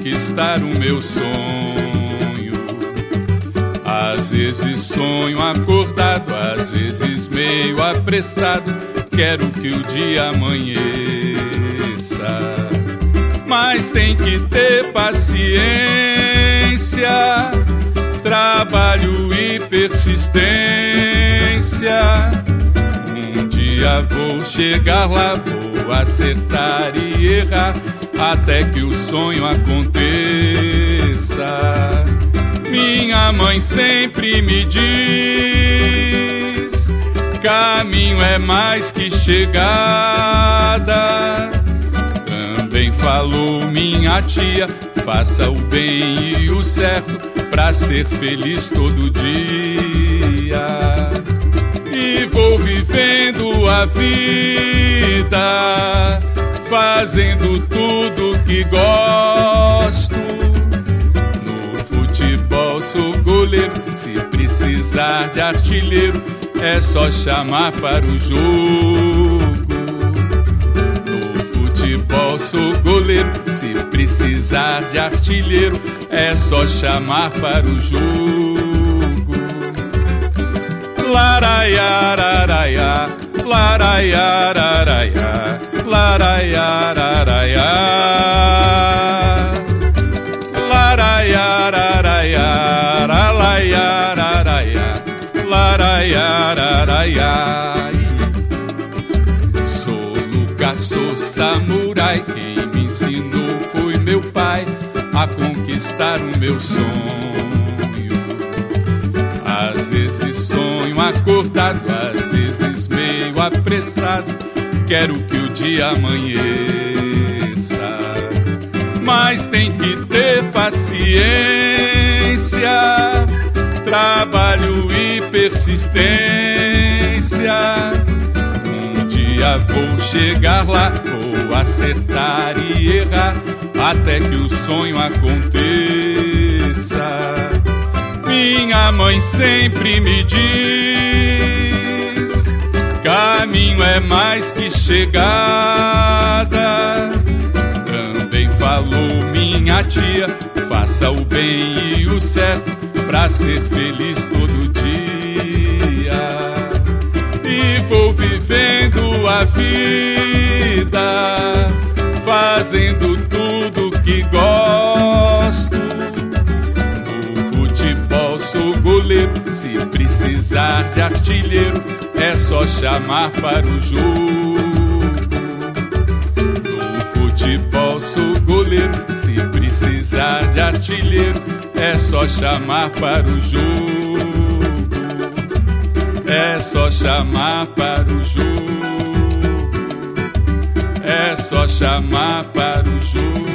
conquistar o meu sonho. Às vezes sonho acordado, às vezes meio apressado. Quero que o dia amanheça, mas tem que ter paciência trabalho e persistência. Um dia vou chegar lá, vou acertar e errar, até que o sonho aconteça. Minha mãe sempre me diz: caminho é mais que chegada. Também falou minha tia: faça o bem e o certo pra ser feliz todo dia. E vou vivendo a vida, fazendo tudo que gosto. Precisar de artilheiro, é só chamar para o jogo. No futebol sou goleiro, se precisar de artilheiro, é só chamar para o jogo. Laraiararaia, laraiararaia, laraiararaia. Sou samurai, quem me ensinou foi meu pai a conquistar o meu sonho. Às vezes sonho acordado, às vezes meio apressado. Quero que o dia amanheça, mas tem que ter paciência, trabalho e persistência. Vou chegar lá, vou acertar e errar até que o sonho aconteça. Minha mãe sempre me diz: caminho é mais que chegada. Também falou minha tia: faça o bem e o certo pra ser feliz todo dia. Vivendo a vida, fazendo tudo que gosto. No futebol sou goleiro, se precisar de artilheiro, é só chamar para o jogo. No futebol sou goleiro, se precisar de artilheiro, é só chamar para o jogo. É só chamar para o jogo. É só chamar para o jogo.